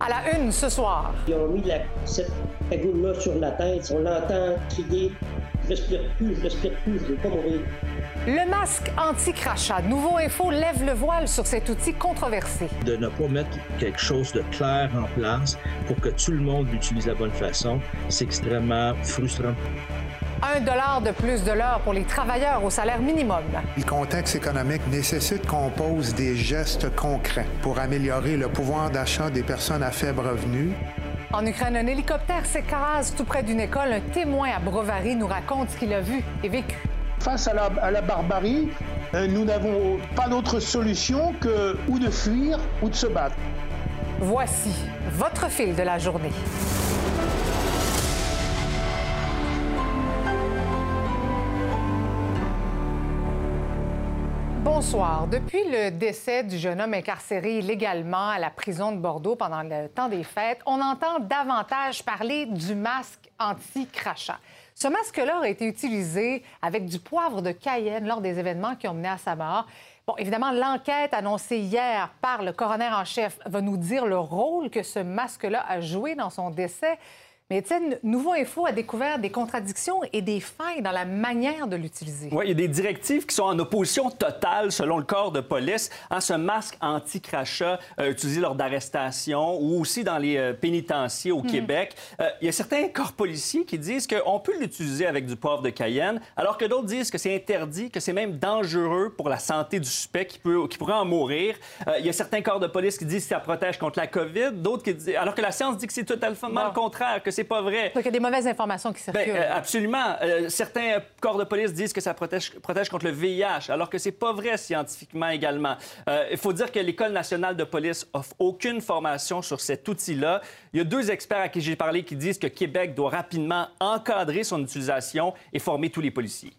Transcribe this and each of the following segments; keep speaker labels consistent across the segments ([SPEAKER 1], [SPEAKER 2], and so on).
[SPEAKER 1] À la une ce soir.
[SPEAKER 2] Ils ont mis la, cette cagoule-là sur la tête. On l'entend crier Je respire plus, je respire plus, je ne veux pas mourir.
[SPEAKER 1] Le masque anti-crachat. Nouveau Info lève le voile sur cet outil controversé.
[SPEAKER 3] De ne pas mettre quelque chose de clair en place pour que tout le monde l'utilise de la bonne façon, c'est extrêmement frustrant.
[SPEAKER 1] Un dollar de plus de l'heure pour les travailleurs au salaire minimum.
[SPEAKER 4] Le contexte économique nécessite qu'on pose des gestes concrets pour améliorer le pouvoir d'achat des personnes à faible revenu.
[SPEAKER 1] En Ukraine, un hélicoptère s'écrase tout près d'une école. Un témoin à Brovary nous raconte ce qu'il a vu et vécu.
[SPEAKER 5] Face à la, à la barbarie, euh, nous n'avons pas d'autre solution que ou de fuir ou de se battre.
[SPEAKER 1] Voici votre fil de la journée. Bonsoir. Depuis le décès du jeune homme incarcéré illégalement à la prison de Bordeaux pendant le temps des fêtes, on entend davantage parler du masque anti-crachat. Ce masque-là a été utilisé avec du poivre de Cayenne lors des événements qui ont mené à sa mort. Bon, évidemment, l'enquête annoncée hier par le coroner en chef va nous dire le rôle que ce masque-là a joué dans son décès. Mais Étienne, Nouveau Info a découvert des contradictions et des failles dans la manière de l'utiliser.
[SPEAKER 6] Oui, il y a des directives qui sont en opposition totale, selon le corps de police, à ce masque anti-crachat euh, utilisé lors d'arrestations ou aussi dans les euh, pénitenciers au Québec. Euh, il y a certains corps policiers qui disent qu'on peut l'utiliser avec du poivre de Cayenne, alors que d'autres disent que c'est interdit, que c'est même dangereux pour la santé du suspect qui, peut, qui pourrait en mourir. il y a certains corps de police qui disent que ça protège contre la COVID, d'autres qui disent... Alors que la science dit que c'est totalement le contraire, que c'est pas vrai.
[SPEAKER 1] Donc, il y a des mauvaises informations qui circulent.
[SPEAKER 6] Ben, euh, absolument. Euh, certains corps de police disent que ça protège, protège contre le VIH, alors que c'est pas vrai scientifiquement également. Euh, il faut dire que l'École nationale de police offre aucune formation sur cet outil-là. Il y a deux experts à qui j'ai parlé qui disent que Québec doit rapidement encadrer son utilisation et former tous les policiers.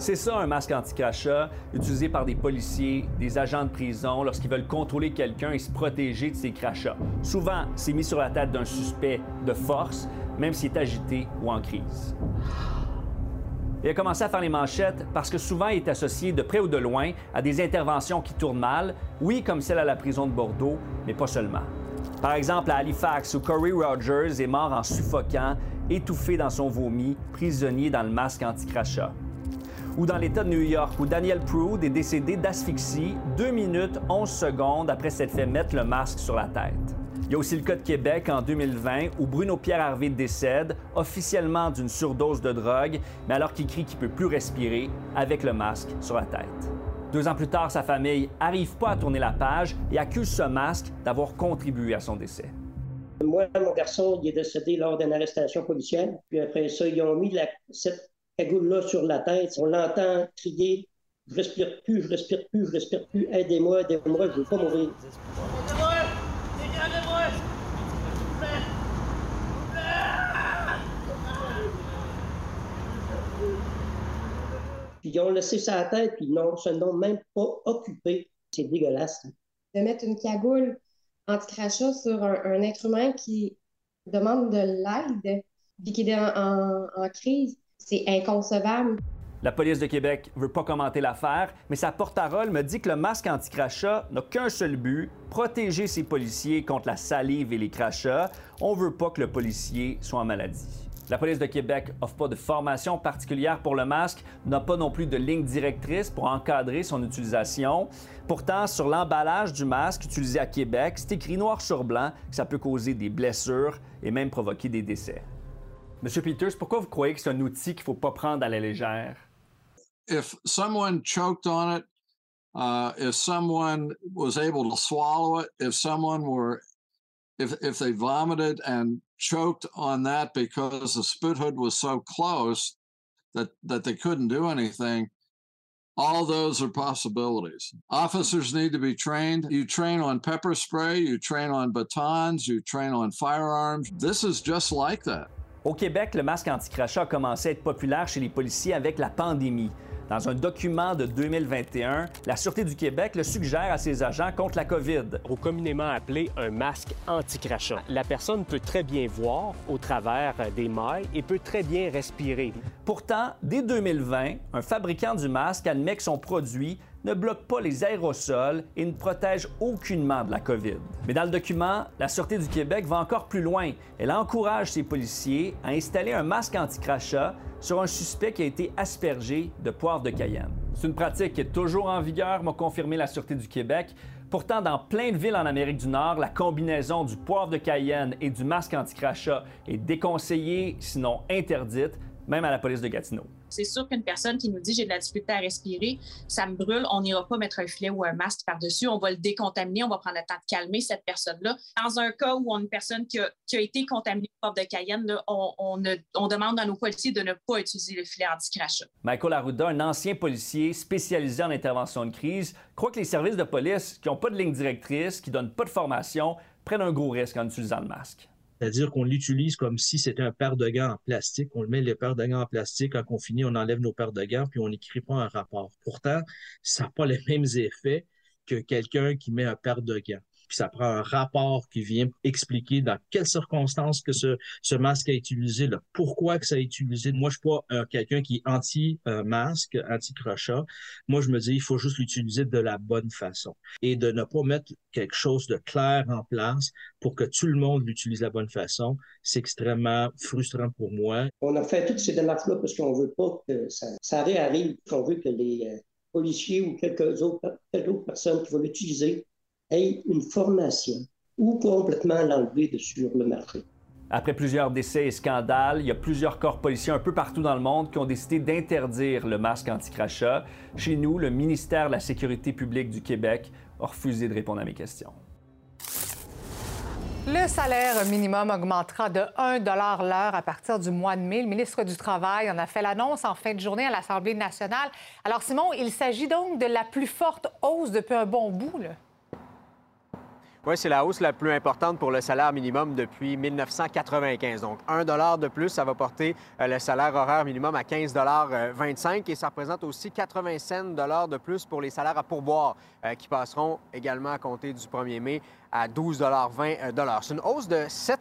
[SPEAKER 6] C'est ça un masque anti-crachat utilisé par des policiers, des agents de prison lorsqu'ils veulent contrôler quelqu'un et se protéger de ses crachats. Souvent, c'est mis sur la tête d'un suspect de force, même s'il est agité ou en crise. Il a commencé à faire les manchettes parce que souvent il est associé de près ou de loin à des interventions qui tournent mal, oui comme celle à la prison de Bordeaux, mais pas seulement. Par exemple à Halifax où Corey Rogers est mort en suffoquant, étouffé dans son vomi, prisonnier dans le masque anti-crachat ou dans l'État de New York, où Daniel Proud est décédé d'asphyxie 2 minutes 11 secondes après s'être fait mettre le masque sur la tête. Il y a aussi le cas de Québec en 2020 où Bruno Pierre Harvey décède officiellement d'une surdose de drogue, mais alors qu'il crie qu'il peut plus respirer avec le masque sur la tête. Deux ans plus tard, sa famille n'arrive pas à tourner la page et accuse ce masque d'avoir contribué à son décès.
[SPEAKER 2] Moi, mon garçon, il est décédé lors d'une arrestation policière. Puis après ça, ils ont mis la, cette cagoule-là sur la tête. On l'entend crier Je respire plus, je respire plus, je respire plus, aidez-moi, aidez-moi, je ne veux pas mourir. Puis ils ont laissé sa tête, puis non, se n'ont même pas occupé. C'est dégueulasse.
[SPEAKER 7] De mettre une cagoule anti-crachat sur un, être humain qui demande de l'aide, puis qui est en crise, c'est inconcevable.
[SPEAKER 6] La police de Québec veut pas commenter l'affaire, mais sa porte-parole me dit que le masque anti-crachat n'a qu'un seul but, protéger ses policiers contre la salive et les crachats. On veut pas que le policier soit en maladie. La police de Québec offre pas de formation particulière pour le masque, n'a pas non plus de ligne directrice pour encadrer son utilisation. Pourtant, sur l'emballage du masque utilisé à Québec, c'est écrit noir sur blanc que ça peut causer des blessures et même provoquer des décès. Monsieur Peters, pourquoi vous croyez que c'est un outil qu'il ne faut pas prendre à la légère?
[SPEAKER 8] If someone choked on it, uh, if someone was able to swallow it, if someone were, if, if they vomited and choked on that because the spit hood was so close that, that they couldn't do anything, all those are possibilities. Officers need to be trained. You train on pepper spray, you train on batons, you train on firearms. This is just like that.
[SPEAKER 6] Au Québec, le masque anti-crachat a commencé à être populaire chez les policiers avec la pandémie. Dans un document de 2021, la Sûreté du Québec le suggère à ses agents contre la COVID.
[SPEAKER 9] Au communément appelé un masque anti-crachat. La personne peut très bien voir au travers des mailles et peut très bien respirer.
[SPEAKER 6] Pourtant, dès 2020, un fabricant du masque admet que son produit ne bloque pas les aérosols et ne protège aucunement de la COVID. Mais dans le document, la Sûreté du Québec va encore plus loin. Elle encourage ses policiers à installer un masque anti-crachat sur un suspect qui a été aspergé de poivre de Cayenne. C'est une pratique qui est toujours en vigueur, m'a confirmé la Sûreté du Québec. Pourtant, dans plein de villes en Amérique du Nord, la combinaison du poivre de Cayenne et du masque anti-crachat est déconseillée, sinon interdite, même à la police de Gatineau.
[SPEAKER 10] C'est sûr qu'une personne qui nous dit j'ai de la difficulté à respirer, ça me brûle, on n'ira pas mettre un filet ou un masque par-dessus, on va le décontaminer, on va prendre le temps de calmer cette personne-là. Dans un cas où on a une personne qui a, été contaminée par de Cayenne, on, demande à nos policiers de ne pas utiliser le filet anti-crachat.
[SPEAKER 6] Michael Arruda, un ancien policier spécialisé en intervention de crise, croit que les services de police qui n'ont pas de ligne directrice, qui ne donnent pas de formation, prennent un gros risque en utilisant le masque.
[SPEAKER 3] C'est-à-dire qu'on l'utilise comme si c'était un paire de gants en plastique. On met les paires de gants en plastique. Quand on finit, on enlève nos paires de gants, puis on n'écrit pas un rapport. Pourtant, ça n'a pas les mêmes effets que quelqu'un qui met un paire de gants puis ça prend un rapport qui vient expliquer dans quelles circonstances que ce, ce masque a été utilisé, pourquoi que ça a été utilisé. Moi, je suis pas euh, quelqu'un qui est anti-masque, anti-crochat. Moi, je me dis, il faut juste l'utiliser de la bonne façon et de ne pas mettre quelque chose de clair en place pour que tout le monde l'utilise de la bonne façon. C'est extrêmement frustrant pour moi.
[SPEAKER 2] On a fait toutes ces démarches-là parce qu'on veut pas que ça, ça réarrive, qu'on veut que les euh, policiers ou quelques autres, quelques autres personnes qui vont l'utiliser ait une formation ou complètement l'enlever de sur le marché.
[SPEAKER 6] Après plusieurs décès et scandales, il y a plusieurs corps policiers un peu partout dans le monde qui ont décidé d'interdire le masque anti-crachat. Chez nous, le ministère de la Sécurité publique du Québec a refusé de répondre à mes questions.
[SPEAKER 1] Le salaire minimum augmentera de 1 l'heure à partir du mois de mai. Le ministre du Travail en a fait l'annonce en fin de journée à l'Assemblée nationale. Alors, Simon, il s'agit donc de la plus forte hausse depuis un bon bout. Là.
[SPEAKER 9] C'est la hausse la plus importante pour le salaire minimum depuis 1995. Donc, 1 de plus, ça va porter euh, le salaire horaire minimum à 15,25 euh, et ça représente aussi 85 de plus pour les salaires à pourboire euh, qui passeront également à compter du 1er mai à 12,20 euh, C'est une hausse de 7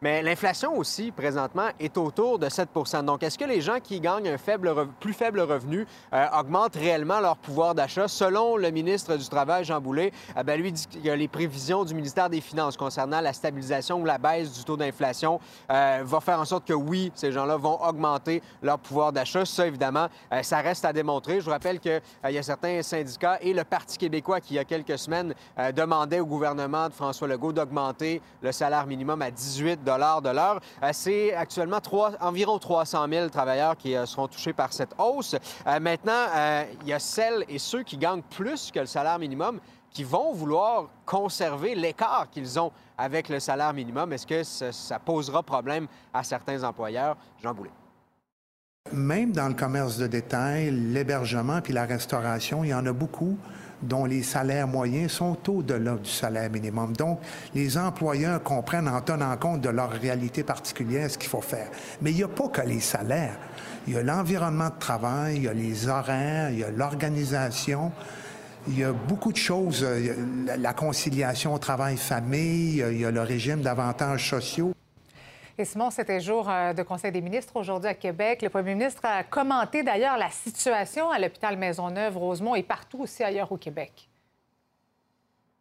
[SPEAKER 9] mais l'inflation aussi, présentement, est autour de 7 Donc, est-ce que les gens qui gagnent un faible, plus faible revenu euh, augmentent réellement leur pouvoir d'achat? Selon le ministre du Travail, Jean Boulet, euh, ben, lui dit que les prévisions du ministère des Finances concernant la stabilisation ou la baisse du taux d'inflation euh, va faire en sorte que oui, ces gens-là vont augmenter leur pouvoir d'achat. Ça, évidemment, ça reste à démontrer. Je vous rappelle qu'il y a certains syndicats et le Parti québécois qui, il y a quelques semaines, demandaient au gouvernement de François Legault d'augmenter le salaire minimum à 18 de l'heure. Euh, c'est actuellement environ 300 000 travailleurs qui euh, seront touchés par cette hausse. Euh, maintenant, il y a celles et ceux qui gagnent plus que le salaire minimum qui vont vouloir conserver l'écart qu'ils ont avec le salaire minimum. Est-ce que ça, posera problème à certains employeurs? Jean Boulet.
[SPEAKER 4] Même dans le commerce de détail, l'hébergement puis la restauration, il y en a beaucoup dont les salaires moyens sont au-delà du salaire minimum. Donc, les employeurs comprennent en tenant compte de leur réalité particulière ce qu'il faut faire. Mais il n'y a pas que les salaires. Il y a l'environnement de travail, il y a les horaires, il y a l'organisation. Il y a beaucoup de choses, la conciliation travail-famille, il y a le régime d'avantages sociaux.
[SPEAKER 1] Et Simon, c'était jour euh, de Conseil des ministres aujourd'hui à Québec. Le premier ministre a commenté d'ailleurs la situation à l'hôpital Maisonneuve, Rosemont et partout aussi ailleurs au Québec.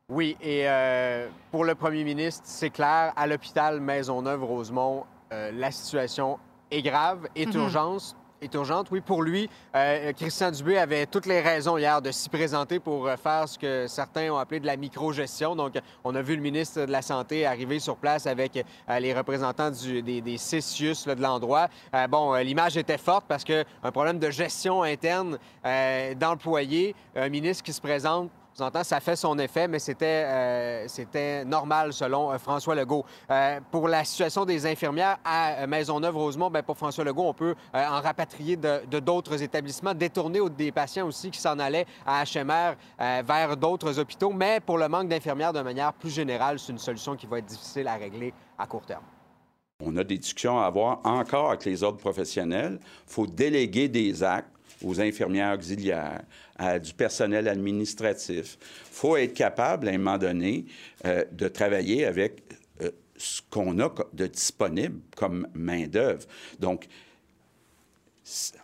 [SPEAKER 9] Oui, et euh, pour le premier ministre, c'est clair, à l'hôpital Maisonneuve-Rosemont, euh, la situation est grave, est urgence Oui, pour lui, euh, Christian Dubé avait toutes les raisons hier de s'y présenter pour euh, faire ce que certains ont appelé de la micro-gestion. Donc, on a vu le ministre de la Santé arriver sur place avec euh, les représentants des, des de l'endroit. bon, l'image était forte parce qu'un problème de gestion interne foyer, un ministre qui se présente ça fait son effet, mais c'était, euh, normal selon euh, François Legault. Euh, pour la situation des infirmières à Maisonneuve-Rosemont, bien, pour François Legault, on peut en rapatrier de, d'autres établissements, détourner des patients aussi qui s'en allaient à HMR vers d'autres hôpitaux. Mais pour le manque d'infirmières de manière plus générale, c'est une solution qui va être difficile à régler à court terme.
[SPEAKER 11] On a des discussions à avoir encore avec les ordres professionnels. Il faut déléguer des actes aux infirmières auxiliaires, à du personnel administratif. Il faut être capable, à un moment donné, euh, de travailler avec euh, ce qu'on a de disponible comme main-d'œuvre. Donc,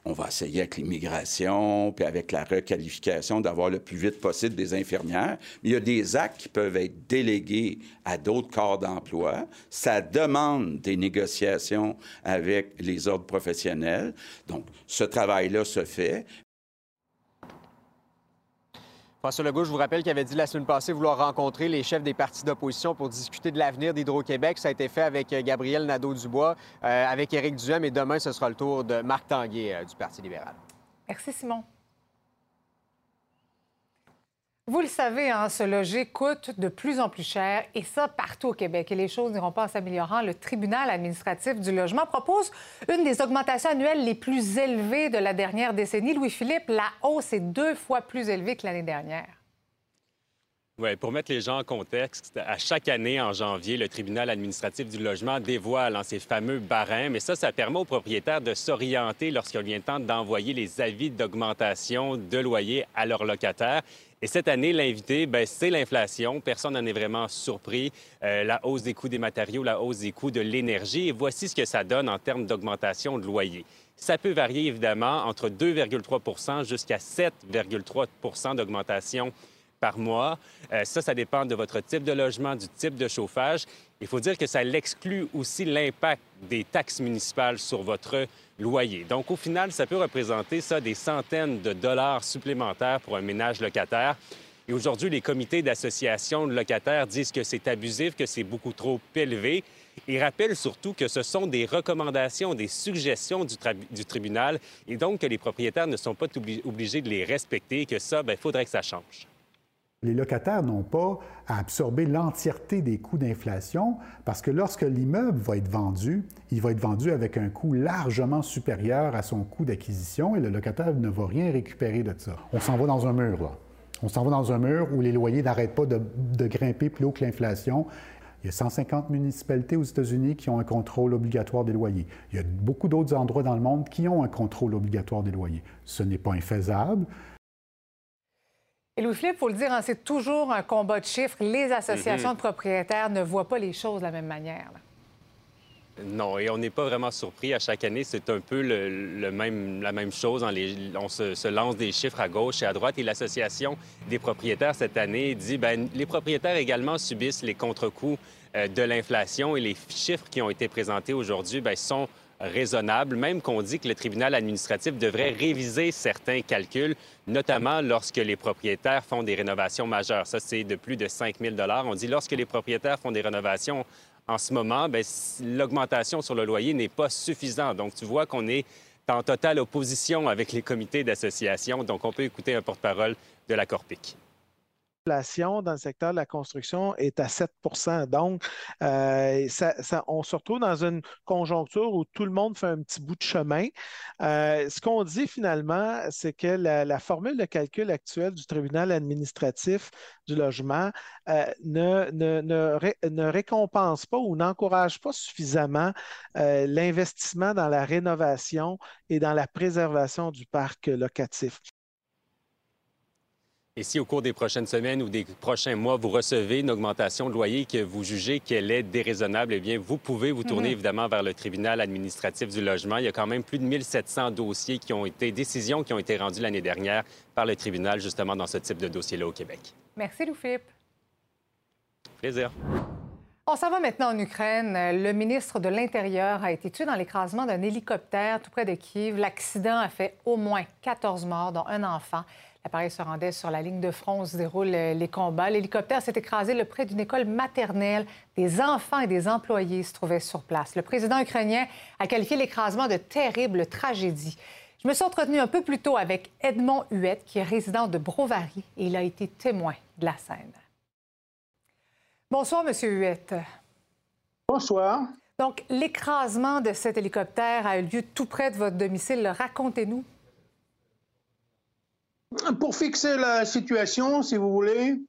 [SPEAKER 11] on va essayer avec l'immigration, puis avec la requalification, d'avoir le plus vite possible des infirmières. Il y a des actes qui peuvent être délégués à d'autres corps d'emploi. Ça demande des négociations avec les ordres professionnels. Donc, ce travail-là se fait,
[SPEAKER 9] François Legault, je vous rappelle qu'il avait dit la semaine passée vouloir rencontrer les chefs des partis d'opposition pour discuter de l'avenir d'Hydro-Québec. Ça a été fait avec euh, Gabriel Nadeau-Dubois, euh, avec Éric Duhem et demain, ce sera le tour de Marc Tanguay euh, du Parti libéral.
[SPEAKER 1] Merci, Simon. Vous le savez, hein, se loger coûte de plus en plus cher, et ça partout au Québec. Et les choses n'iront pas en s'améliorant. Le tribunal administratif du logement propose une des augmentations annuelles les plus élevées de la dernière décennie. Louis-Philippe, la hausse est deux fois plus élevée que l'année dernière.
[SPEAKER 12] Oui, pour mettre les gens en contexte, à chaque année, en janvier, le tribunal administratif du logement dévoile ces fameux barèmes. Et ça, ça permet aux propriétaires de s'orienter lorsqu'il vient le temps d'envoyer les avis d'augmentation de loyer à leurs locataires. Et cette année, l'invité, ben, c'est l'inflation. Personne n'en est vraiment surpris. Euh, la hausse des coûts des matériaux, la hausse des coûts de l'énergie. Et voici ce que ça donne en termes d'augmentation de loyer. Ça peut varier évidemment entre 2,3 jusqu'à 7,3 d'augmentation par mois. Euh, ça, ça dépend de votre type de logement, du type de chauffage. Il faut dire que ça l'exclut aussi l'impact des taxes municipales sur votre loyer. Donc, au final, ça peut représenter ça des centaines de dollars supplémentaires pour un ménage locataire. Et aujourd'hui, les comités d'association de locataires disent que c'est abusif, que c'est beaucoup trop élevé. Ils rappellent surtout que ce sont des recommandations, des suggestions du, du tribunal et donc que les propriétaires ne sont pas obligés de les respecter, que ça, il ben, faudrait que ça change.
[SPEAKER 13] Les locataires n'ont pas à absorber l'entièreté des coûts d'inflation parce que lorsque l'immeuble va être vendu, il va être vendu avec un coût largement supérieur à son coût d'acquisition et le locataire ne va rien récupérer de ça. On s'en va dans un mur, là. On s'en va dans un mur où les loyers n'arrêtent pas de, de grimper plus haut que l'inflation. Il y a 150 municipalités aux États-Unis qui ont un contrôle obligatoire des loyers. Il y a beaucoup d'autres endroits dans le monde qui ont un contrôle obligatoire des loyers. Ce n'est pas infaisable.
[SPEAKER 1] Et Louis-Philippe, il faut le dire, hein, c'est toujours un combat de chiffres. Les associations mm-hmm. de propriétaires ne voient pas les choses de la même manière.
[SPEAKER 12] Non, et on n'est pas vraiment surpris. À chaque année, c'est un peu le, même, la même chose. on se, lance des chiffres à gauche et à droite. Et l'Association des propriétaires, cette année, dit ben les propriétaires également subissent les contre-coups euh, de l'inflation et les chiffres qui ont été présentés aujourd'hui ben, sont raisonnable, même qu'on dit que le tribunal administratif devrait réviser certains calculs, notamment lorsque les propriétaires font des rénovations majeures. Ça, c'est de plus de 5 000 On dit lorsque les propriétaires font des rénovations en ce moment, ben, l'augmentation sur le loyer n'est pas suffisante. Donc, tu vois qu'on est en totale opposition avec les comités d'association. Donc, on peut écouter un porte-parole de la Corpic
[SPEAKER 14] l'inflation dans le secteur de la construction est à 7% Donc, euh, on se retrouve dans une conjoncture où tout le monde fait un petit bout de chemin. Euh, ce qu'on dit finalement, c'est que la, formule de calcul actuelle du tribunal administratif du logement euh, ne, ne, récompense pas ou n'encourage pas suffisamment l'investissement dans la rénovation et dans la préservation du parc locatif.
[SPEAKER 12] Et si au cours des prochaines semaines ou des prochains mois, vous recevez une augmentation de loyer que vous jugez qu'elle est déraisonnable, eh bien, vous pouvez vous tourner mhm. évidemment vers le tribunal administratif du logement. Il y a quand même plus de 1700 dossiers qui ont été, décisions qui ont été rendues l'année dernière par le tribunal justement dans ce type de dossier-là au Québec.
[SPEAKER 1] Merci, Louis-Philippe.
[SPEAKER 12] Plaisir.
[SPEAKER 1] On s'en va maintenant en Ukraine. Le ministre de l'Intérieur a été tué dans l'écrasement d'un hélicoptère tout près de Kiev. L'accident a fait au moins 14 morts, dont un enfant. L'appareil se rendait sur la ligne de front où se déroulent les combats. L'hélicoptère s'est écrasé le près d'une école maternelle. Des enfants et des employés se trouvaient sur place. Le président ukrainien a qualifié l'écrasement de terrible tragédie. Je me suis entretenue un peu plus tôt avec Edmond Huette, qui est résident de Brovary, et il a été témoin de la scène. Bonsoir, Monsieur Huette.
[SPEAKER 5] Bonsoir.
[SPEAKER 1] Donc, l'écrasement de cet hélicoptère a eu lieu tout près de votre domicile. Racontez-nous.
[SPEAKER 5] Pour fixer la situation, si vous voulez,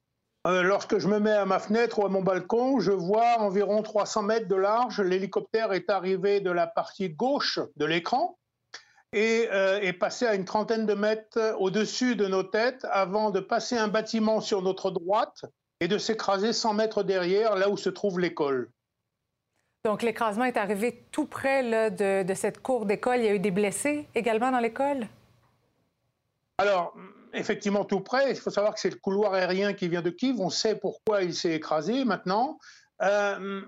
[SPEAKER 5] euh, lorsque je me mets à ma fenêtre ou à mon balcon, je vois environ 300 mètres de large. L'hélicoptère est arrivé de la partie gauche de l'écran et euh, est passé à une trentaine de mètres au-dessus de nos têtes avant de passer un bâtiment sur notre droite et de s'écraser 100 mètres derrière, là où se trouve l'école.
[SPEAKER 1] Donc l'écrasement est arrivé tout près de, de cette cour d'école. Il y a eu des blessés également dans l'école?
[SPEAKER 5] Alors, effectivement, tout près. Il faut savoir que c'est le couloir aérien qui vient de Kiev. On sait pourquoi il s'est écrasé maintenant. Euh,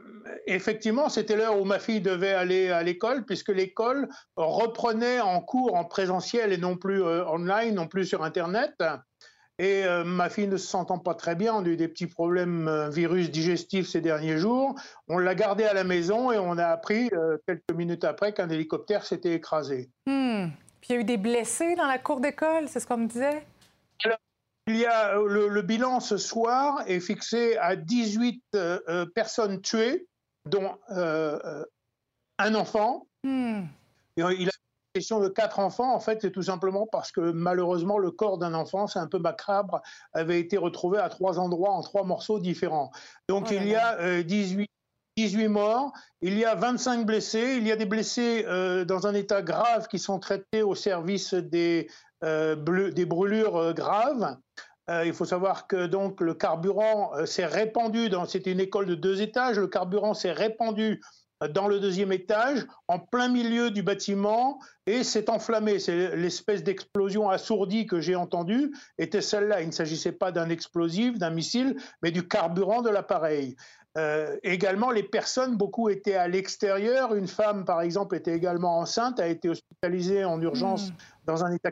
[SPEAKER 5] effectivement, c'était l'heure où ma fille devait aller à l'école, puisque l'école reprenait en cours en présentiel et non plus euh, online, non plus sur Internet. Et euh, ma fille ne se sentant pas très bien, on a eu des petits problèmes virus digestifs ces derniers jours. On l'a gardée à la maison et on a appris quelques minutes après qu'un hélicoptère s'était écrasé.
[SPEAKER 1] Hmm. Puis il y a eu des blessés dans la cour d'école, c'est ce qu'on me disait?
[SPEAKER 5] Il y a le, bilan ce soir est fixé à 18 euh, euh, personnes tuées, dont euh, un enfant. Hmm. il a question de quatre enfants, en fait, c'est tout simplement parce que malheureusement, le corps d'un enfant, c'est un peu macabre, avait été retrouvé à trois endroits en trois morceaux différents. Donc oh il y a 18 18 morts, il y a 25 blessés, il y a des blessés dans un état grave qui sont traités au service des, des brûlures graves. Euh, il faut savoir que donc le carburant euh, s'est répandu dans. C'était une école de deux étages. Le carburant s'est répandu euh, dans le deuxième étage, en plein milieu du bâtiment, et s'est enflammé. C'est l'espèce d'explosion assourdie que j'ai entendue était celle-là. Il ne s'agissait pas d'un explosif, d'un missile, mais du carburant de l'appareil. également, les personnes, beaucoup étaient à l'extérieur. Une femme, par exemple, était également enceinte, a été hospitalisée en urgence mmh. dans un état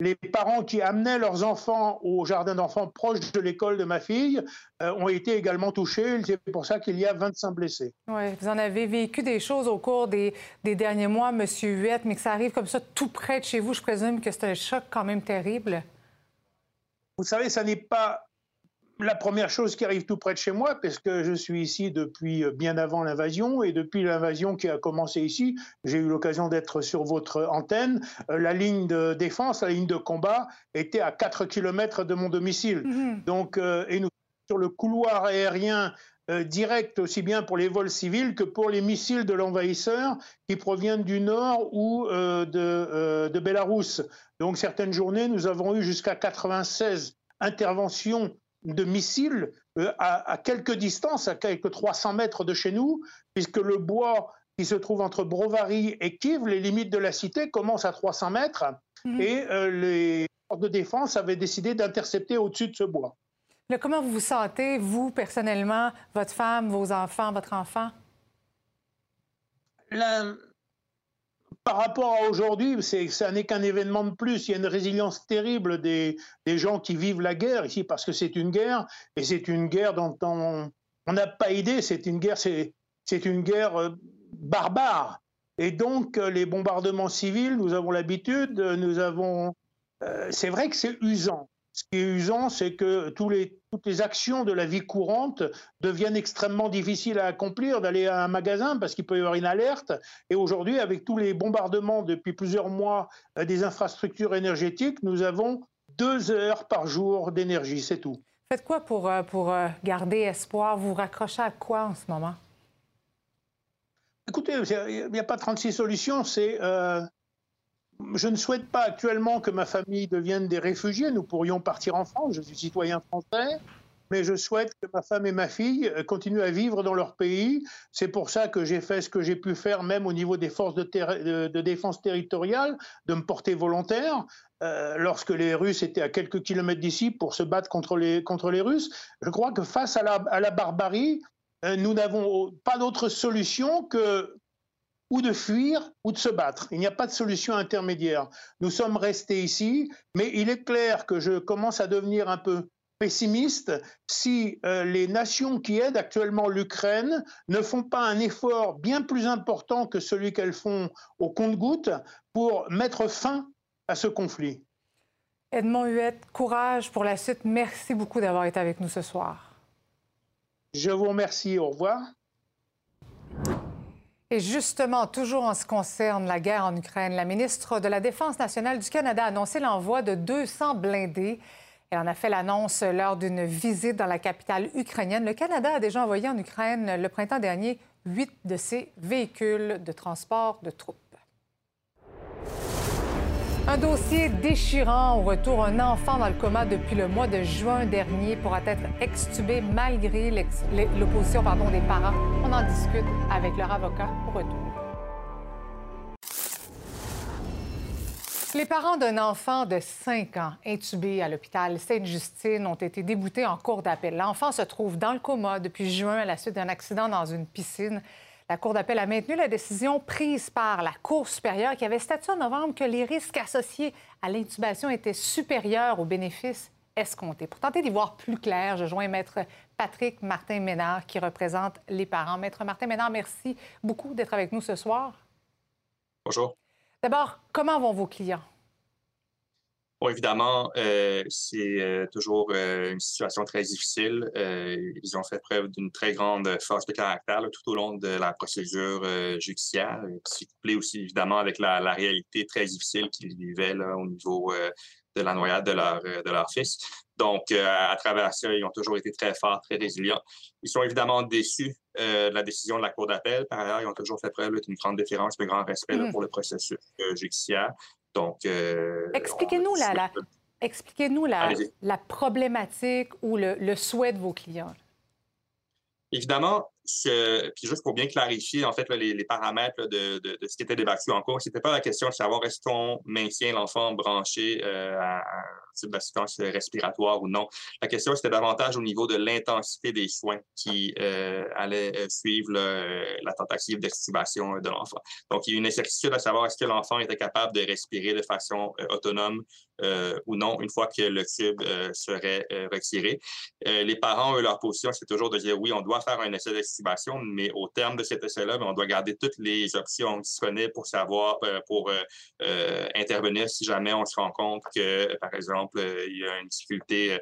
[SPEAKER 5] les parents qui amenaient leurs enfants au jardin d'enfants proche de l'école de ma fille euh, ont été également touchés. C'est pour ça qu'il y a 25 blessés.
[SPEAKER 1] Oui, vous en avez vécu des choses au cours des, derniers mois, M. Huette, mais que ça arrive comme ça tout près de chez vous, je présume que c'est un choc quand même terrible.
[SPEAKER 5] Vous savez, ça n'est pas la première chose qui arrive tout près de chez moi, parce que je suis ici depuis euh, bien avant l'invasion, et depuis l'invasion qui a commencé ici, j'ai eu l'occasion d'être sur votre antenne, euh, la ligne de défense, la ligne de combat était à 4 km de mon domicile. Mhm. Donc, euh, et nous sur le couloir aérien direct aussi bien pour les vols civils que pour les missiles de l'envahisseur qui proviennent du nord ou de, de Bélarus. Donc certaines journées, nous avons eu jusqu'à 96 interventions de missiles euh, à, quelques distances, à quelques 300 mètres de chez nous, puisque le bois qui se trouve entre Brovary et Kiev, les limites de la cité, commencent à 300 mètres, mhm. et euh, les forces de défense avaient décidé d'intercepter au-dessus de ce bois.
[SPEAKER 1] comment vous vous sentez, vous, personnellement, votre femme, vos enfants, votre enfant?
[SPEAKER 5] Par rapport à aujourd'hui, ça n'est qu'un événement de plus. Il y a une résilience terrible des, gens qui vivent la guerre ici, parce que c'est une guerre, et c'est une guerre dont on n'a pas idée. C'est une guerre, c'est une guerre euh, barbare. Et donc, euh, les bombardements civils, nous avons l'habitude, nous avons. Euh, c'est vrai que c'est usant. Ce qui est usant, c'est que tous les, toutes les actions de la vie courante deviennent extrêmement difficiles à accomplir, d'aller à un magasin parce qu'il peut y avoir une alerte. Et aujourd'hui, avec tous les bombardements depuis plusieurs mois euh, des infrastructures énergétiques, nous avons deux heures par jour d'énergie, c'est tout.
[SPEAKER 1] Faites quoi pour, euh, pour euh, garder espoir? Vous raccrochez à quoi en ce moment?
[SPEAKER 5] Écoutez, il n'y a pas 36 solutions, c'est je ne souhaite pas actuellement que ma famille devienne des réfugiés. Nous pourrions partir en France. Je suis citoyen français. Mais je souhaite que ma femme et ma fille euh, continuent à vivre dans leur pays. C'est pour ça que j'ai fait ce que j'ai pu faire, même au niveau des forces de, défense territoriale, de me porter volontaire. Euh, lorsque les Russes étaient à quelques kilomètres d'ici pour se battre contre les, Russes. Je crois que face à la, à la barbarie, euh, nous n'avons pas d'autre solution que ou de fuir ou de se battre. Il n'y a pas de solution intermédiaire. Nous sommes restés ici, mais il est clair que je commence à devenir un peu pessimiste si euh, les nations qui aident actuellement l'Ukraine ne font pas un effort bien plus important que celui qu'elles font au compte-gouttes pour mettre fin à ce conflit.
[SPEAKER 1] Edmond Huette, courage pour la suite. Merci beaucoup d'avoir été avec nous ce soir.
[SPEAKER 5] Je vous remercie. Au revoir.
[SPEAKER 1] Et justement, toujours en ce qui concerne la guerre en Ukraine, la ministre de la Défense nationale du Canada a annoncé l'envoi de 200 blindés. Elle en a fait l'annonce lors d'une visite dans la capitale ukrainienne. Le Canada a déjà envoyé en Ukraine le printemps dernier huit de ses véhicules de transport de troupes. Un dossier déchirant. Au retour, un enfant dans le coma depuis le mois de juin dernier pourra être extubé malgré l'opposition des parents. On en discute avec leur avocat au retour. Les parents d'un enfant de 5 ans intubé à l'hôpital Sainte-Justine ont été déboutés en cours d'appel. L'enfant se trouve dans le coma depuis juin à la suite d'un accident dans une piscine. La Cour d'appel a maintenu la décision prise par la Cour supérieure qui avait statué en novembre que les risques associés à l'intubation étaient supérieurs aux bénéfices escomptés. Pour tenter d'y voir plus clair, je joins Maître Patrick Martin-Ménard qui représente les parents. Maître Martin-Ménard, merci beaucoup d'être avec nous ce soir.
[SPEAKER 15] Bonjour.
[SPEAKER 1] D'abord, comment vont vos clients?
[SPEAKER 15] Bon, évidemment, euh, c'est euh, toujours euh, une situation très difficile. ils ont fait preuve d'une très grande force de caractère tout au long de la procédure judiciaire, qui couplé aussi évidemment avec la, réalité très difficile qu'ils vivaient là, au niveau de la noyade de leur, de leur fils. Donc, à travers ça, ils ont toujours été très forts, très résilients. Ils sont évidemment déçus de la décision de la Cour d'appel. Par ailleurs, ils ont toujours fait preuve d'une grande déférence, de grand respect mmh. pour le processus judiciaire. Donc, euh,
[SPEAKER 1] expliquez-nous la, expliquez-nous la, la, problématique ou le, le, souhait de vos clients.
[SPEAKER 15] Évidemment, puis juste pour bien clarifier, en fait, les, paramètres de, ce qui était débattu en cours, c'était pas la question de savoir est-ce qu'on maintient l'enfant branché euh, à, un type d'assistance respiratoire ou non. La question, c'était davantage au niveau de l'intensité des soins qui euh, allaient euh, suivre la tentative d'extubation de l'enfant. Donc, il y a une incertitude à savoir est-ce que l'enfant était capable de respirer de façon autonome ou non une fois que le tube serait retiré. les parents, eux, leur position, c'est toujours de dire oui, on doit faire un essai d'extubation mais au terme de cet essai-là, ben, on doit garder toutes les options disponibles pour savoir, euh, pour euh, euh, intervenir si jamais on se rend compte que, par exemple, il y a une difficulté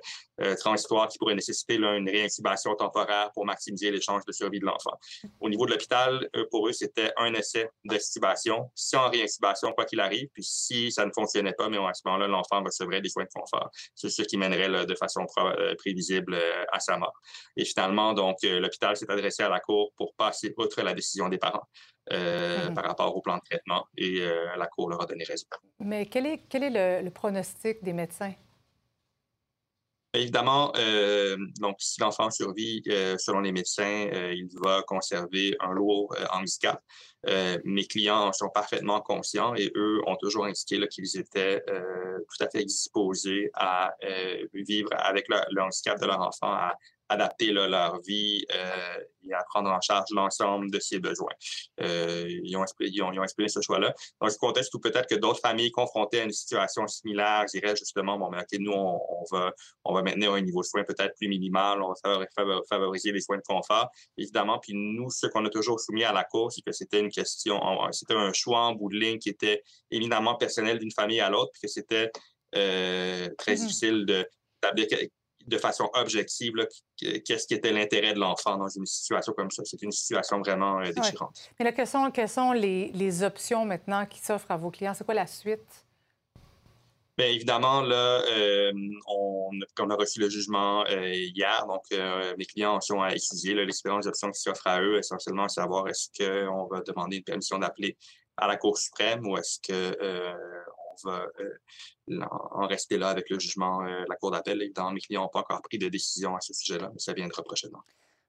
[SPEAKER 15] transitoire qui pourrait nécessiter une réintubation temporaire pour maximiser les chances de survie de l'enfant. Au niveau de l'hôpital, pour eux, c'était un essai d'extubation, sans réintubation, quoi qu'il arrive, puis si ça ne fonctionnait pas, mais à ce moment-là, l'enfant recevrait des soins de confort. C'est ce qui mènerait de façon prévisible à sa mort. Et finalement, donc, l'hôpital s'est adressé à la Cour pour passer outre la décision des parents euh, mhm. par rapport au plan de traitement et euh, la Cour leur a donné raison.
[SPEAKER 1] Mais quel est, quel est le, pronostic des médecins?
[SPEAKER 15] Évidemment, euh, donc si l'enfant survit, selon les médecins, il va conserver un lourd handicap. mes clients en sont parfaitement conscients et eux ont toujours indiqué qu'ils étaient tout à fait disposés à vivre avec le, handicap de leur enfant, adapter leur vie euh, et à prendre en charge l'ensemble de ses besoins. Euh, ils, ont exprimé, ils, exprimé, ce choix-là. Dans ce contexte où peut-être que d'autres familles confrontées à une situation similaire diraient justement, bon, mais OK, nous, on, va, on va maintenir un niveau de soins peut-être plus minimal, on va favoriser les soins de confort, évidemment. Puis nous, ce qu'on a toujours soumis à la Cour, c'est que c'était une question, c'était un choix en bout de ligne qui était éminemment personnel d'une famille à l'autre, puis que c'était euh, très mm-hmm. difficile de de façon objective qu'est-ce qui était l'intérêt de l'enfant dans une situation comme ça. C'est une situation vraiment euh, déchirante.
[SPEAKER 1] Mais là, quelles sont, quelles sont les, les, options maintenant qui s'offrent à vos clients? C'est quoi la suite?
[SPEAKER 15] Bien, évidemment, là, euh, on, on, a reçu le jugement euh, hier, donc mes clients sont à étudier l'expérience options qui s'offrent à eux, essentiellement à savoir est-ce qu'on va demander une permission d'appeler à la Cour suprême ou est-ce qu'on va en rester là avec le jugement de euh, la Cour d'appel. Évidemment, mes clients n'ont pas encore pris de décision à ce sujet-là, mais ça viendra prochainement.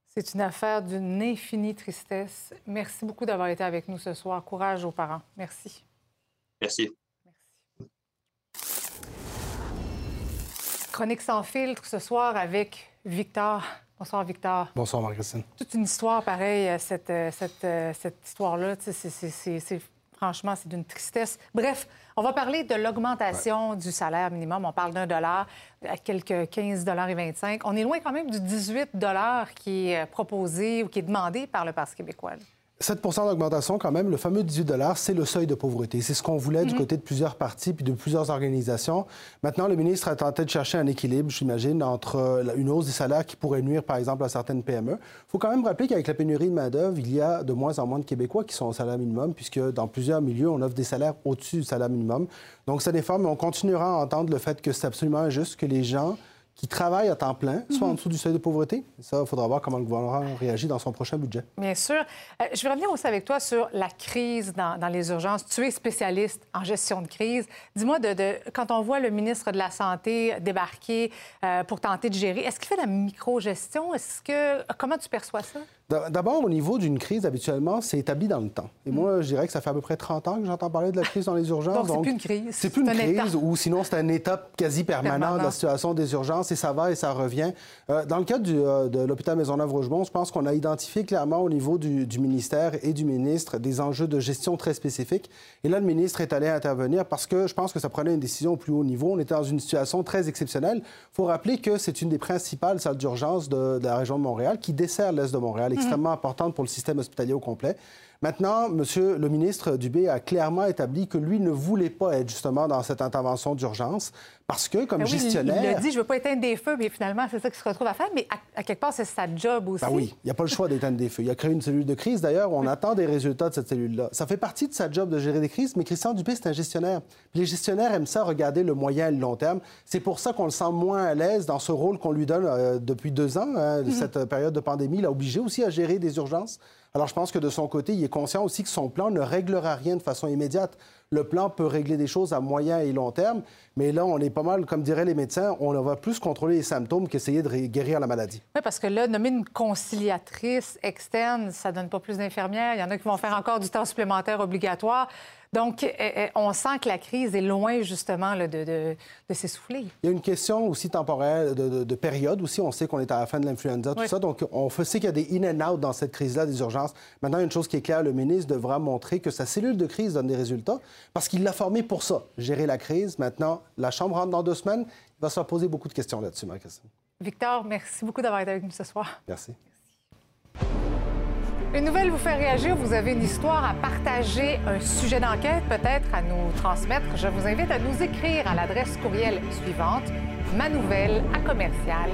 [SPEAKER 1] C'est une affaire d'une infinie tristesse. Merci beaucoup d'avoir été avec nous ce soir. Courage aux parents. Merci.
[SPEAKER 15] Merci.
[SPEAKER 1] Merci. Chronique sans filtre ce soir avec Victor. Bonsoir, Victor.
[SPEAKER 16] Bonsoir, Marie-Christine.
[SPEAKER 1] Toute une histoire pareille, euh, cette, euh, cette, cette histoire-là. C'est Franchement, c'est d'une tristesse. Bref, on va parler de l'augmentation du salaire minimum. On parle d'un dollar à quelques 15 dollars et 25. On est loin quand même du 18 dollars qui est proposé ou qui est demandé par le Parti québécois.
[SPEAKER 16] 7 d'augmentation, quand même, le fameux 18 c'est le seuil de pauvreté. C'est ce qu'on voulait du mhm. côté de plusieurs partis puis de plusieurs organisations. Maintenant, le ministre a tenté de chercher un équilibre, j'imagine, entre euh, une hausse des salaires qui pourrait nuire, par exemple, à certaines PME. Il faut quand même rappeler qu'avec la pénurie de main-d'œuvre, il y a de moins en moins de Québécois qui sont au salaire minimum, puisque dans plusieurs milieux, on offre des salaires au-dessus du salaire minimum. Donc, ça déforme, mais on continuera à entendre le fait que c'est absolument injuste que les gens qui travaillent à temps plein, soit en dessous du seuil de pauvreté. Ça, il faudra voir comment le gouvernement réagit dans son prochain budget.
[SPEAKER 1] Bien sûr. Euh, je vais revenir aussi avec toi sur la crise dans, dans les urgences. Tu es spécialiste en gestion de crise. Dis-moi, de, de, quand on voit le ministre de la Santé débarquer euh, pour tenter de gérer, est-ce qu'il fait la micro-gestion? Est-ce que... Comment tu perçois ça?
[SPEAKER 16] D'abord, au niveau d'une crise, habituellement, c'est établi dans le temps. Et moi, je dirais que ça fait à peu près 30 ans que j'entends parler de la crise dans les urgences.
[SPEAKER 1] Donc, c'est plus une crise.
[SPEAKER 16] C'est plus une crise, ou sinon, c'est un état quasi permanent, de la situation des urgences, et ça va et ça revient. Euh, dans le cas du, euh, de l'hôpital Maisonneuve-Rogemont, je pense qu'on a identifié clairement au niveau du, du, ministère et du ministre des enjeux de gestion très spécifiques. Et là, le ministre est allé intervenir parce que je pense que ça prenait une décision au plus haut niveau. On était dans une situation très exceptionnelle. Il faut rappeler que c'est une des principales salles d'urgence de, de, la région de Montréal qui dessert l'est de Montréal, extrêmement mmh. importante pour le système hospitalier au complet. Maintenant, Monsieur le ministre Dubé a clairement établi que lui ne voulait pas être justement dans cette intervention d'urgence parce que, comme
[SPEAKER 1] ben oui,
[SPEAKER 16] gestionnaire...
[SPEAKER 1] Il a dit, je ne veux pas éteindre des feux, mais finalement, c'est ça qu'il se retrouve à faire. Mais à, à quelque part, c'est sa job aussi.
[SPEAKER 16] Ben oui, il n'y a pas le choix d'éteindre des feux. Il a créé une cellule de crise. D'ailleurs, on attend des résultats de cette cellule-là. Ça fait partie de sa job de gérer des crises, mais Christian Dubé, c'est un gestionnaire. Puis les gestionnaires aiment ça, regarder le moyen et le long terme. C'est pour ça qu'on le sent moins à l'aise dans ce rôle qu'on lui donne euh, depuis deux ans. Hein, mm -hmm. Cette période de pandémie l'a obligé aussi à gérer des urgences. Alors, je pense que de son côté, il est conscient aussi que son plan ne réglera rien de façon immédiate. Le plan peut régler des choses à moyen et long terme, mais là, on est pas mal, comme diraient les médecins, on va plus contrôler les symptômes qu'essayer de guérir la maladie.
[SPEAKER 1] Oui, parce que là, nommer une conciliatrice externe, ça donne pas plus d'infirmières. Il y en a qui vont faire encore du temps supplémentaire obligatoire. Donc, on sent que la crise est loin, justement, là, de, de, de s'essouffler.
[SPEAKER 16] Il y a une question aussi temporaire de, de, de période aussi. On sait qu'on est à la fin de l'influenza, tout oui. ça. Donc, on sait qu'il y a des in and out dans cette crise-là des urgences. Maintenant, une chose qui est claire, le ministre devra montrer que sa cellule de crise donne des résultats parce qu'il l'a formé pour ça, gérer la crise. Maintenant, la Chambre rentre dans deux semaines. Il va se faire poser beaucoup de questions là-dessus, Marie-Christine.
[SPEAKER 1] Victor, merci beaucoup d'avoir été avec nous ce soir.
[SPEAKER 16] Merci.
[SPEAKER 1] Une nouvelle vous fait réagir, vous avez une histoire à partager, un sujet d'enquête peut-être à nous transmettre. Je vous invite à nous écrire à l'adresse courriel suivante, manouvelle à commercial.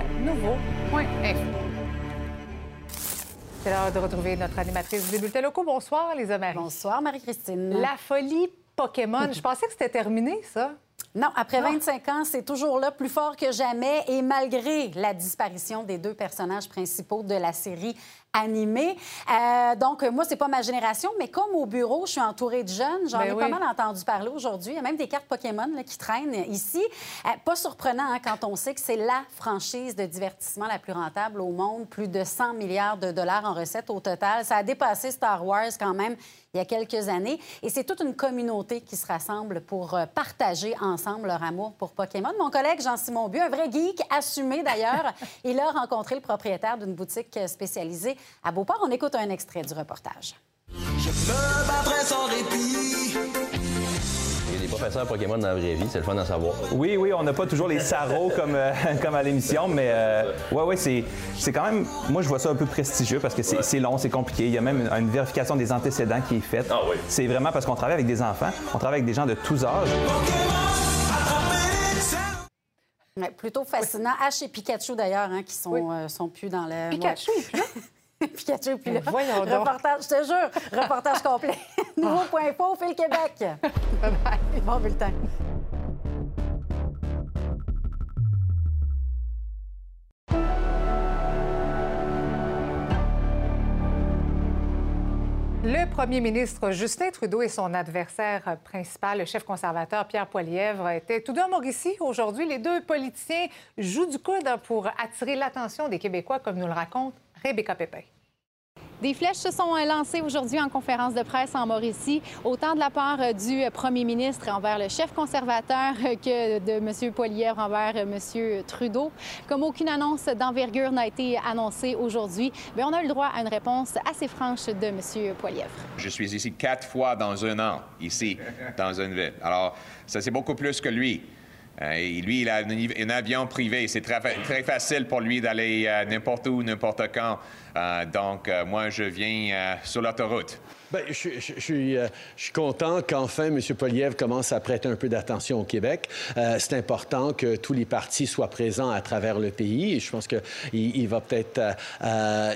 [SPEAKER 1] C'est l'heure de retrouver notre animatrice des bulletins locaux. Bonsoir, Lisa Marie.
[SPEAKER 17] Bonsoir, Marie-Christine.
[SPEAKER 1] La folie Pokémon. Je pensais que c'était terminé, ça.
[SPEAKER 17] Non, après 25 ans, c'est toujours là, plus fort que jamais, et malgré la disparition des deux personnages principaux de la série animée. Euh, donc, moi, c'est pas ma génération, mais comme au bureau, je suis entourée de jeunes, j'en ben ai oui. pas mal entendu parler aujourd'hui. Il y a même des cartes Pokémon là, qui traînent ici. Euh, pas surprenant hein, quand on sait que c'est la franchise de divertissement la plus rentable au monde, plus de 100 milliards de dollars en recettes au total. Ça a dépassé Star Wars quand même il y a quelques années. Et c'est toute une communauté qui se rassemble pour euh, partager ensemble leur amour pour Pokémon. Mon collègue Jean-Simon Bu, un vrai geek, assumé d'ailleurs, il a rencontré le propriétaire d'une boutique spécialisée à Beauport. On écoute un extrait du reportage. Je me battrai sans répit.
[SPEAKER 18] Il y a des professeurs Pokémon dans la vraie vie, c'est le fun d'en savoir.
[SPEAKER 19] Oui, oui, on n'a pas toujours les sarros comme, euh, comme à l'émission, mais euh, ouais, ouais, c'est, c'est quand même. Moi, je vois ça un peu prestigieux parce que c'est, c'est long, c'est compliqué. Il y a même une, une, vérification des antécédents qui est faite.
[SPEAKER 18] Ah, oui.
[SPEAKER 19] C'est vraiment parce qu'on travaille avec des enfants, on travaille avec des gens de tous âges.
[SPEAKER 17] Ouais, plutôt fascinant. Ash et Pikachu, d'ailleurs, hein, qui sont, oui. euh, sont plus dans le.
[SPEAKER 1] Pikachu ouais.
[SPEAKER 17] Pikachu, puis là,
[SPEAKER 1] Voyons donc.
[SPEAKER 17] reportage, je te jure, reportage complet. Nouveau.info, fait le Québec.
[SPEAKER 1] Bye bye.
[SPEAKER 17] Bon bulletin.
[SPEAKER 1] Le premier ministre Justin Trudeau et son adversaire principal, le chef conservateur Pierre Poilièvre, étaient tous deux à Mauricie. Aujourd'hui, les deux politiciens jouent du coude pour attirer l'attention des Québécois, comme nous le raconte Rebecca Pépin.
[SPEAKER 20] Des flèches se sont lancées aujourd'hui en conférence de presse en Mauricie, autant de la part du premier ministre envers le chef conservateur que de M. Poilièvre envers M. Trudeau. Comme aucune annonce d'envergure n'a été annoncée aujourd'hui, bien, on a le droit à une réponse assez franche de M. Poilièvre.
[SPEAKER 21] Je suis ici quatre fois dans un an, ici, dans une ville. Alors, ça, c'est beaucoup plus que lui. Euh, lui, il a un, avion privé. C'est très, facile pour lui d'aller euh, n'importe où, n'importe quand donc, moi, je viens sur l'autoroute.
[SPEAKER 22] Bien, je, je, suis, content qu'enfin M. Poliev commence à prêter un peu d'attention au Québec. Euh, c'est important que tous les partis soient présents à travers le pays je pense qu'il il va peut-être euh,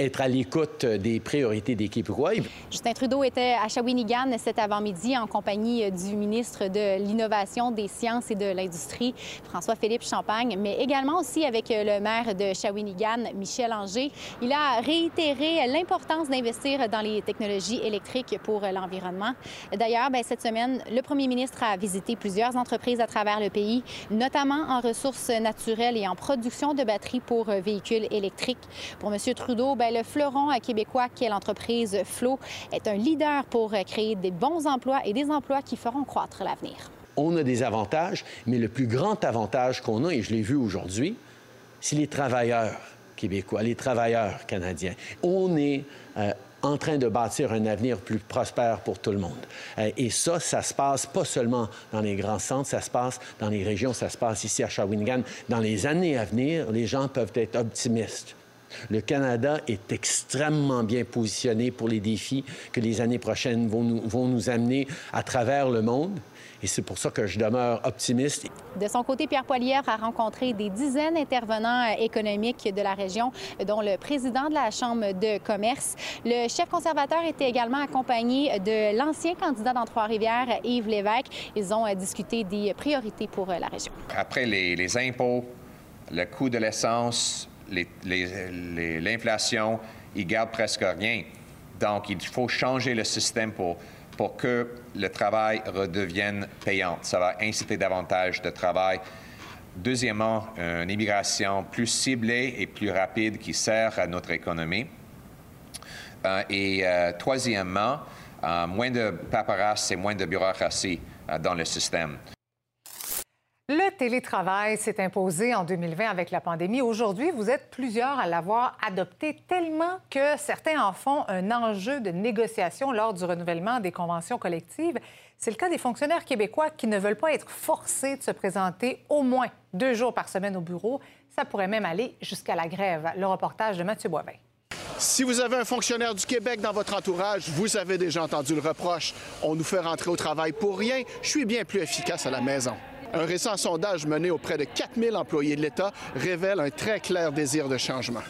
[SPEAKER 22] être à l'écoute des priorités des Québécois.
[SPEAKER 20] Justin Trudeau était à Shawinigan cet avant-midi en compagnie du ministre de l'Innovation, des Sciences et de l'Industrie, François-Philippe Champagne, mais également aussi avec le maire de Shawinigan, Michel Anger. Il a réitéré l'importance d'investir dans les technologies électriques pour l'environnement. D'ailleurs, ben, cette semaine, le premier ministre a visité plusieurs entreprises à travers le pays, notamment en ressources naturelles et en production de batteries pour véhicules électriques. Pour M. Trudeau, ben, le fleuron québécois qu'est l'entreprise Flo est un leader pour créer des bons emplois et des emplois qui feront croître l'avenir.
[SPEAKER 22] On a des avantages, mais le plus grand avantage qu'on a, et je l'ai vu aujourd'hui, c'est les travailleurs québécois, les travailleurs canadiens. On est euh, en train de bâtir un avenir plus prospère pour tout le monde. Euh, et ça, ça se passe pas seulement dans les grands centres, ça se passe dans les régions, ça se passe ici à Shawinigan. Dans les années à venir, les gens peuvent être optimistes. Le Canada est extrêmement bien positionné pour les défis que les années prochaines vont nous, vont nous amener à travers le monde. Et c'est pour ça que je demeure optimiste.
[SPEAKER 20] De son côté, Pierre Poilievre a rencontré des dizaines d'intervenants économiques de la région, dont le président de la Chambre de commerce. Le chef conservateur était également accompagné de l'ancien candidat dans Trois-Rivières, Yves Lévesque. Ils ont discuté des priorités pour la région.
[SPEAKER 21] Après les, les impôts, le coût de l'essence, l'inflation, ils gardent presque rien. Donc, il faut changer le système pour pour que le travail redevienne payant. Ça va inciter davantage de travail. Deuxièmement, une immigration plus ciblée et plus rapide qui sert à notre économie. Euh, et euh, troisièmement, euh, moins de paperasse et moins de bureaucratie dans le système.
[SPEAKER 1] Le télétravail s'est imposé en 2020 avec la pandémie. Aujourd'hui, vous êtes plusieurs à l'avoir adopté tellement que certains en font un enjeu de négociation lors du renouvellement des conventions collectives. C'est le cas des fonctionnaires québécois qui ne veulent pas être forcés de se présenter au moins deux jours par semaine au bureau. Ça pourrait même aller jusqu'à la grève. Le reportage de Mathieu Boivin.
[SPEAKER 23] Si vous avez un fonctionnaire du Québec dans votre entourage, vous avez déjà entendu le reproche. On nous fait rentrer au travail pour rien. Je suis bien plus efficace à la maison. Un récent sondage mené auprès de 4000 employés de l'État révèle un très clair désir de changement.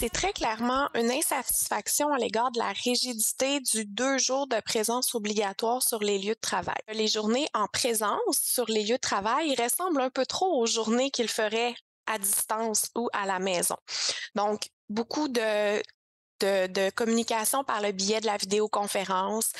[SPEAKER 24] c'est très clairement une insatisfaction à l'égard de la rigidité du deux jours de présence obligatoire sur les lieux de travail. Les journées en présence sur les lieux de travail ressemblent un peu trop aux journées qu'ils feraient à distance ou à la maison. Donc, beaucoup de de, communication par le biais de la vidéoconférence,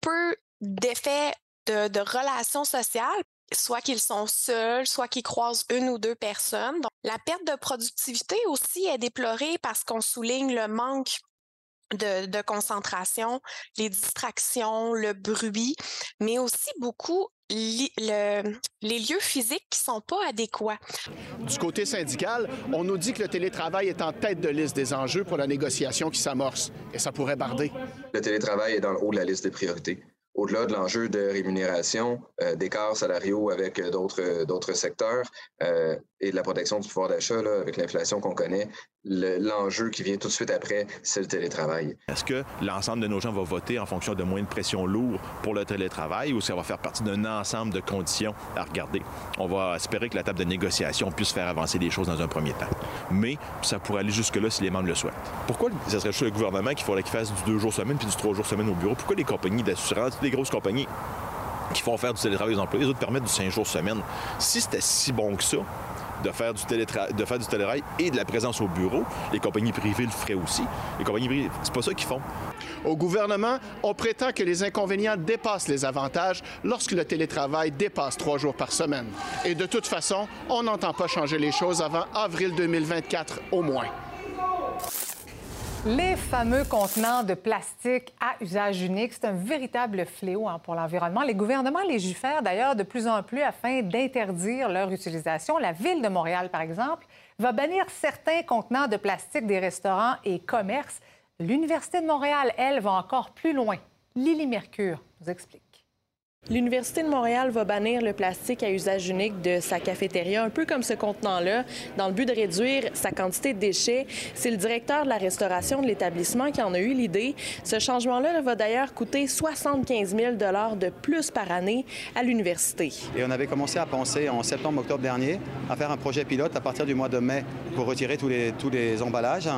[SPEAKER 24] peu d'effets de, relations sociales, soit qu'ils sont seuls, soit qu'ils croisent une ou deux personnes. la perte de productivité aussi est déplorée parce qu'on souligne le manque de, concentration, les distractions, le bruit, mais aussi beaucoup les lieux physiques qui sont pas adéquats.
[SPEAKER 23] Du côté syndical, on nous dit que le télétravail est en tête de liste des enjeux pour la négociation qui s'amorce et ça pourrait barder.
[SPEAKER 25] Le télétravail est dans le haut de la liste des priorités au-delà de l'enjeu de rémunération, euh, d'écarts salariaux avec euh, d'autres, d'autres secteurs euh, et de la protection du pouvoir d'achat avec l'inflation qu'on connaît, l'enjeu qui vient tout de suite après, c'est le télétravail.
[SPEAKER 26] Est-ce que l'ensemble de nos gens vont voter en fonction de moins de pression lourde pour le télétravail ou ça va faire partie d'un ensemble de conditions à regarder? On va espérer que la table de négociation puisse faire avancer les choses dans un premier temps. Mais ça pourrait aller jusque-là si les membres le souhaitent. Pourquoi ça serait juste le gouvernement qu'il faudrait qu'il fasse du deux jours semaine puis du trois jours semaine au bureau? Pourquoi les compagnies d'assurance, les grosses compagnies qui font faire du télétravail aux employés, les autres permettent du cinq jours semaine? Si c'était si bon que ça, de faire du, de faire du télétravail et de la présence au bureau. Les compagnies privées le feraient aussi. Les compagnies privées, c'est pas ça qu'ils font.
[SPEAKER 23] Au gouvernement, on prétend que les inconvénients dépassent les avantages lorsque le télétravail dépasse trois jours par semaine. Et de toute façon, on n'entend pas changer les choses avant avril 2024 au moins.
[SPEAKER 1] Les fameux contenants de plastique à usage unique, c'est un véritable fléau hein, pour l'environnement. Les gouvernements légifèrent d'ailleurs de plus en plus afin d'interdire leur utilisation. La ville de Montréal, par exemple, va bannir certains contenants de plastique des restaurants et commerces. L'Université de Montréal, elle, va encore plus loin. Lily Mercure nous explique.
[SPEAKER 27] L'Université de Montréal va bannir le plastique à usage unique de sa cafétéria, un peu comme ce contenant-là, dans le but de réduire sa quantité de déchets. C'est le directeur de la restauration de l'établissement qui en a eu l'idée. Ce changement-là va d'ailleurs coûter 75 000 de plus par année à l'université.
[SPEAKER 28] Et on avait commencé à penser en septembre-octobre dernier à faire un projet pilote à partir du mois de mai pour retirer tous les, emballages.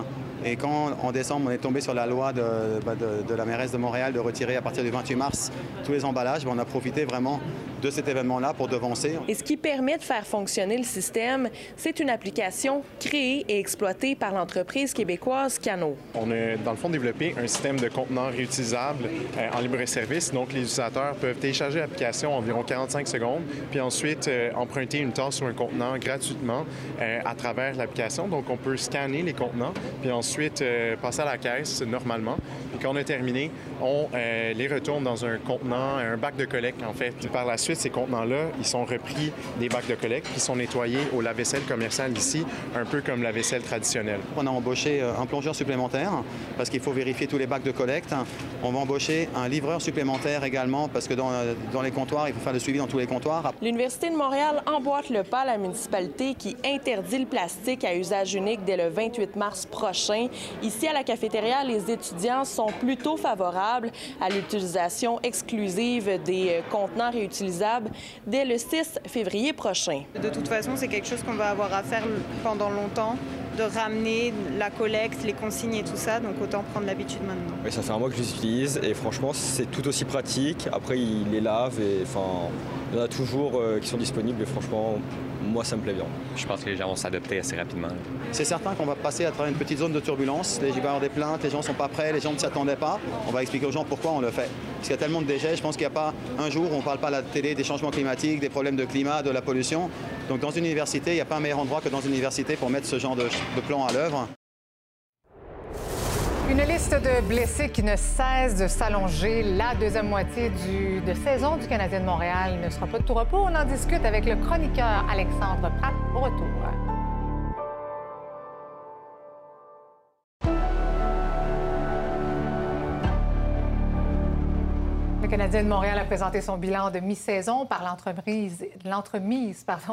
[SPEAKER 28] Et quand en décembre, on est tombé sur la loi de, bah, la mairesse de Montréal de retirer à partir du 28 mars tous les emballages, bah, on a profité vraiment de cet événement-là pour devancer.
[SPEAKER 27] Et ce qui permet de faire fonctionner le système, c'est une application créée et exploitée par l'entreprise québécoise Cano.
[SPEAKER 29] On a, dans le fond, développé un système de contenants réutilisables euh, en libre-service. Donc, les utilisateurs peuvent télécharger l'application environ 45 secondes, puis ensuite euh, emprunter une tasse sur un contenant gratuitement euh, à travers l'application. Donc, on peut scanner les contenants, puis ensuite euh, passer à la caisse normalement. Et quand on a terminé, on euh, les retourne dans un contenant, un bac de collecte, en fait. Puis par la suite, ces contenants-là, ils sont repris des bacs de collecte, puis sont nettoyés au lave-vaisselle commercial ici, un peu comme la vaisselle traditionnelle.
[SPEAKER 28] On a embauché euh, un plongeur supplémentaire parce qu'il faut vérifier tous les bacs de collecte. On va embaucher un livreur supplémentaire également parce que dans, euh, dans les comptoirs, il faut faire le suivi dans tous les comptoirs.
[SPEAKER 27] L'Université de Montréal emboîte le pas à la municipalité qui interdit le plastique à usage unique dès le 28 mars prochain. Ici, à la cafétéria, les étudiants sont plutôt favorables à l'utilisation exclusive des euh, contenants réutilisables dès le 6 février prochain.
[SPEAKER 30] De toute façon, c'est quelque chose qu'on va avoir à faire pendant longtemps, de ramener la collecte, les consignes et tout ça, donc autant prendre l'habitude maintenant.
[SPEAKER 31] Oui, ça fait un mois que je l'utilise et franchement, c'est tout aussi pratique. Après, il les lave et enfin, il y en a toujours euh, qui sont disponibles et franchement, moi, ça me plaît bien.
[SPEAKER 32] Je pense que les gens vont s'adapter assez rapidement.
[SPEAKER 28] C'est certain qu'on va passer à travers une petite zone de turbulence. Il va y avoir des plaintes, les gens ne sont pas prêts, les gens ne s'y attendaient pas. On va expliquer aux gens pourquoi on le fait. Parce qu'il y a tellement de déchets, je pense qu'il n'y a pas un jour où on ne parle pas à la télé des changements climatiques, des problèmes de climat, de la pollution. Donc dans une université, il n'y a pas un meilleur endroit que dans une université pour mettre ce genre de, de plan à l'œuvre.
[SPEAKER 1] Une liste de blessés qui ne cesse de s'allonger. La deuxième moitié de saison du Canadien de Montréal ne sera pas de tout repos. On en discute avec le chroniqueur Alexandre Pratt au retour. Canadien de Montréal a présenté son bilan de mi-saison par l'entremise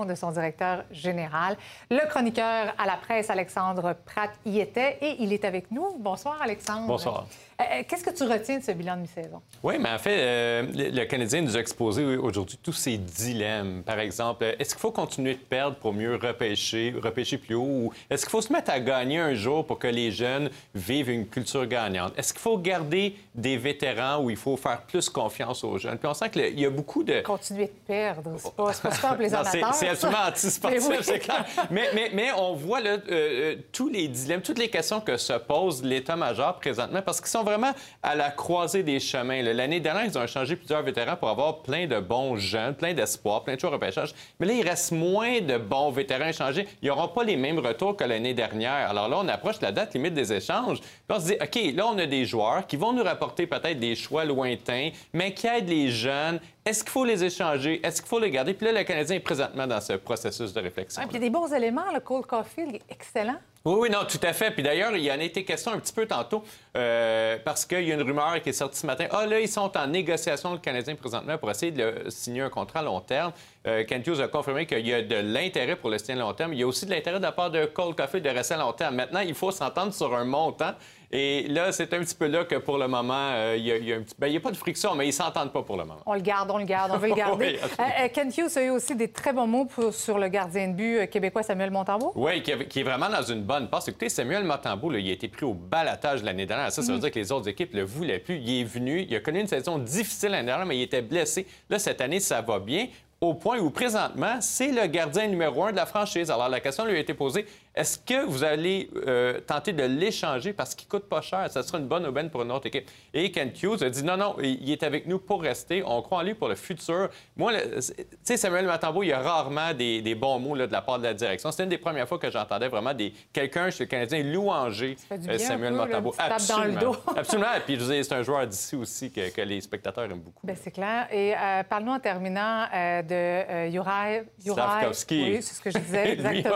[SPEAKER 1] de son directeur général. Le chroniqueur à la presse, Alexandre Pratt, y était et il est avec nous. Bonsoir, Alexandre.
[SPEAKER 33] Bonsoir.
[SPEAKER 1] Euh, Qu'est-ce que tu retiens de ce bilan de mi-saison?
[SPEAKER 33] Oui, mais en fait, euh, le Canadien nous a exposé aujourd'hui tous ces dilemmes. Par exemple, est-ce qu'il faut continuer de perdre pour mieux repêcher, repêcher plus haut? Ou est-ce qu'il faut se mettre à gagner un jour pour que les jeunes vivent une culture gagnante? Est-ce qu'il faut garder des vétérans ou il faut faire plus confiance aux jeunes? Puis on sent qu'il y a beaucoup de...
[SPEAKER 1] Continuer de perdre, c'est pas, pas super plaisant
[SPEAKER 33] c'est- C'est absolument antisportif,
[SPEAKER 1] oui.
[SPEAKER 33] c'est clair. Mais, mais- mais on voit là, euh, euh, tous les dilemmes, toutes les questions que se pose l'État-major présentement, parce qu'ils sont vraiment à la croisée des chemins. L'année dernière, ils ont changé plusieurs vétérans pour avoir plein de bons jeunes, plein d'espoir, plein de choix repêchage. Mais là, il reste moins de bons vétérans échangés. Ils n'auront pas les mêmes retours que l'année dernière. Alors là, on approche la date limite des échanges. On se dit, OK, là, on a des joueurs qui vont nous rapporter peut-être des choix lointains, mais qui aident les jeunes. Est-ce qu'il faut les échanger? Est-ce qu'il faut les garder? Puis là, le Canadien est présentement dans ce processus de réflexion.
[SPEAKER 1] Ah, puis il y a des bons éléments. Le Cole Caulfield est excellent.
[SPEAKER 33] Oui, oui, non, tout à fait. Puis d'ailleurs, il y en a été question un petit peu tantôt, euh, parce qu'il y a une rumeur qui est sortie ce matin. Ah, là, ils sont en négociation, le Canadien, présentement, pour essayer de le- signer un contrat à long terme. Euh, Kent Hughes a confirmé qu'il y a de l'intérêt pour le signer à long terme. Il y a aussi de l'intérêt de la part de Cole Caulfield de rester à long terme. Maintenant, il faut s'entendre sur un montant. Et là, c'est un petit peu là que pour le moment, euh, il y a, il y a un petit... ben, il a pas de friction, mais ils s'entendent pas pour le moment.
[SPEAKER 1] On le garde, on le garde, on veut le garder.
[SPEAKER 33] Oui.
[SPEAKER 1] Euh, euh, Ken Hughes a eu aussi des très bons mots pour- sur le gardien de but euh, québécois Samuel Montembeau.
[SPEAKER 33] Oui, qui, est vraiment dans une bonne passe. Écoutez, Samuel Matambo, là, il a été pris au balatage l'année dernière. Ça, ça veut
[SPEAKER 1] Mhm.
[SPEAKER 33] dire que les autres équipes le voulaient plus. Il est venu, il a connu une saison difficile l'année dernière, mais il était blessé. Là, cette année, ça va bien. Au point où, présentement, c'est le gardien numéro un de la franchise. Alors, la question lui a été posée est-ce que vous allez euh, tenter de l'échanger parce qu'il coûte pas cher? Ça sera une bonne aubaine pour une autre équipe. Et Ken Hughes a dit non, non, il est avec nous pour rester. On croit en lui pour le futur. Moi, tu sais, Samuel Matambo, il y a rarement des, des bons mots là, de la part de la direction. C'était une des premières fois que j'entendais vraiment des quelqu'un chez le Canadien louanger euh,
[SPEAKER 1] bien
[SPEAKER 33] Samuel Matambo.
[SPEAKER 1] dans le
[SPEAKER 33] Absolument.
[SPEAKER 1] dos.
[SPEAKER 33] Absolument. Puis je veux dire, c'est un joueur d'ici aussi que, que les spectateurs aiment beaucoup.
[SPEAKER 1] Ben, c'est clair. Et euh, parle-nous en terminant euh, de. Juraj-
[SPEAKER 33] Slavkovski.
[SPEAKER 1] Oui, c'est ce que je disais, exactement.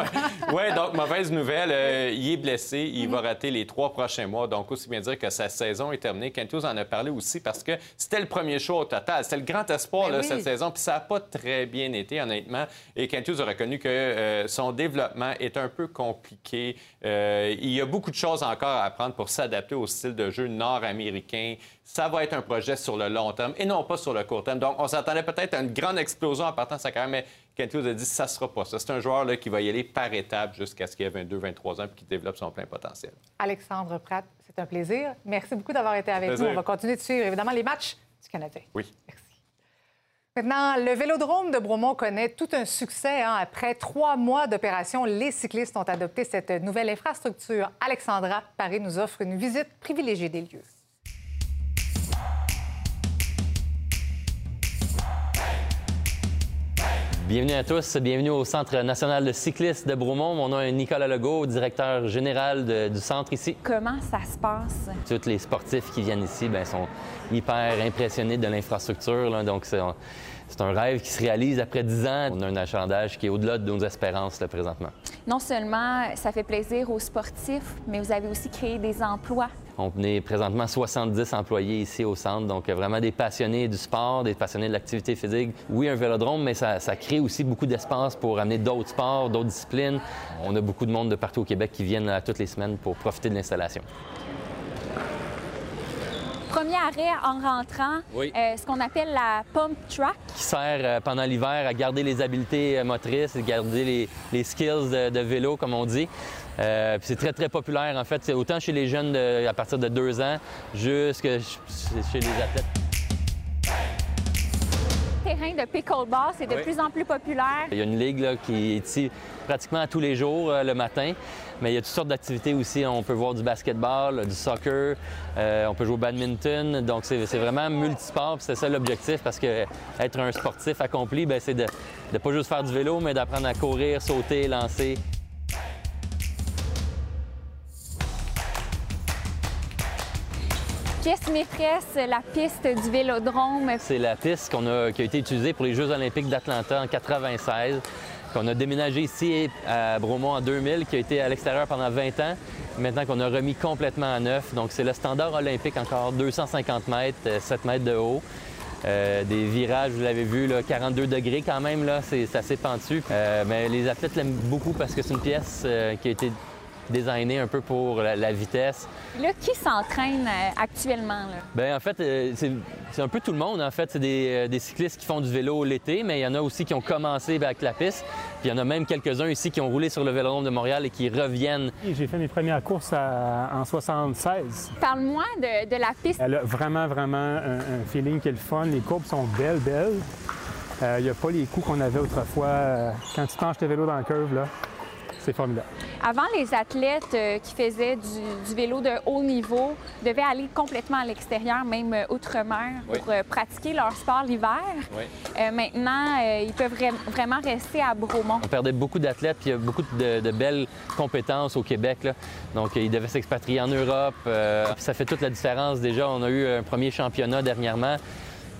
[SPEAKER 33] ouais. Ouais, donc mauvaise nouvelle, euh, il est blessé, il va rater les trois prochains mois. Donc, aussi bien dire que sa saison est terminée. Kentos en a parlé aussi parce que c'était le premier show au total. C'était le grand espoir
[SPEAKER 1] Ben oui.
[SPEAKER 33] cette saison, puis ça n'a pas très bien été, honnêtement. Et Kentos a reconnu que euh, son développement est un peu compliqué. Euh, il y a beaucoup de choses encore à apprendre pour s'adapter au style de jeu nord-américain. Ça va être un projet sur le long terme et non pas sur le court terme. Donc, on s'attendait peut-être à une grande explosion en partant de sa carrière, mais Kentos a dit ça ne sera pas ça. C'est un joueur là, qui va y aller par étapes jusqu'à ce qu'il ait 22-23 ans et qui développe son plein potentiel.
[SPEAKER 1] Alexandre Pratt, c'est un plaisir. Merci beaucoup d'avoir été avec nous. On va continuer de suivre évidemment les matchs du Canadien.
[SPEAKER 33] Oui.
[SPEAKER 1] Maintenant, le Vélodrome de Bromont connaît tout un succès. hein. Après trois mois d'opération, les cyclistes ont adopté cette nouvelle infrastructure. Alexandra Paris nous offre une visite privilégiée des lieux.
[SPEAKER 34] Bienvenue à tous, bienvenue au Centre national de cyclistes de Bromont. Mon nom est Nicolas Legault, directeur général de- du centre ici.
[SPEAKER 35] Comment ça se passe?
[SPEAKER 34] Tous les sportifs qui viennent ici ben, sont hyper impressionnés de l'infrastructure. Donc, c'est c'est un rêve qui se réalise après 10 ans. On a un achalandage qui est au-delà de nos espérances là, présentement.
[SPEAKER 35] Non seulement ça fait plaisir aux sportifs, mais vous avez aussi créé des emplois.
[SPEAKER 34] On est présentement 70 employés ici au centre, donc euh, vraiment des passionnés du sport, des passionnés de l'activité physique. Oui, un vélodrome, mais ça, ça crée aussi beaucoup d'espace pour amener d'autres sports, d'autres disciplines. On a beaucoup de monde de partout au Québec qui viennent là, toutes les semaines pour profiter de l'installation.
[SPEAKER 35] Premier arrêt en rentrant,
[SPEAKER 34] Oui.
[SPEAKER 35] euh, ce qu'on appelle la pump track.
[SPEAKER 34] qui sert euh, pendant l'hiver à garder les habiletés euh, motrices, garder les, les skills de, de vélo, comme on dit. Euh, puis c'est très, très populaire, en fait. C'est autant chez les jeunes de- à partir de deux ans, jusque ch- chez les athlètes.
[SPEAKER 35] Terrain de pickleball, c'est de
[SPEAKER 34] Oui.
[SPEAKER 35] plus en plus populaire.
[SPEAKER 34] Il y a une ligue là, qui est ici pratiquement tous les jours euh, le matin, mais il y a toutes sortes d'activités aussi. On peut voir du basketball, du soccer, euh, on peut jouer au badminton. Donc c'est vraiment multisport, puis c'est ça l'objectif parce que être un sportif accompli, ben, c'est de ne pas juste faire du vélo, mais d'apprendre à courir, sauter, lancer.
[SPEAKER 35] Pièce maîtresse, la piste du vélodrome.
[SPEAKER 34] C'est la piste a, qui a été utilisée pour les Jeux olympiques d'Atlanta en 96, qu'on a déménagé ici à Bromont en 2000, qui a été à l'extérieur pendant 20 ans, maintenant qu'on a remis complètement à neuf. Donc c'est le standard olympique encore, 250 mètres, euh, 7 mètres de haut. Euh, des virages, vous l'avez vu, là, 42 degrés quand même, c'est assez pentu. Euh, mais les athlètes l'aiment beaucoup parce que c'est une pièce euh, qui a été designée un peu pour la- la vitesse.
[SPEAKER 35] Là, qui s'entraîne euh, actuellement? Là?
[SPEAKER 34] Ben en fait, euh, c'est un peu tout le monde. En fait, c'est des, euh, des cyclistes qui font du vélo l'été, mais il y en a aussi qui ont commencé avec la piste. Puis il y en a même quelques-uns ici qui ont roulé sur le vélodrome de Montréal et qui reviennent.
[SPEAKER 36] J'ai fait mes premières courses à- en 76.
[SPEAKER 35] Parle-moi de, de la piste.
[SPEAKER 36] Elle a vraiment, vraiment un, un feeling qui est le fun. Les courbes sont belles, belles. Euh, Il n'y a pas les coups qu'on avait autrefois. euh, quand tu penches tes vélos dans le curve, là, c'est formidable.
[SPEAKER 35] Avant, les athlètes euh, qui faisaient du, du vélo de haut niveau devaient aller complètement à l'extérieur, même euh, outre-mer,
[SPEAKER 34] Oui.
[SPEAKER 35] pour euh, pratiquer leur sport l'hiver. Euh, maintenant, euh, ils peuvent vra- vraiment rester à Bromont.
[SPEAKER 34] On perdait beaucoup d'athlètes, puis il y a beaucoup de, de belles compétences au Québec. là. Donc, ils devaient s'expatrier en Europe. euh, ça fait toute la différence. Déjà, on a eu un premier championnat dernièrement.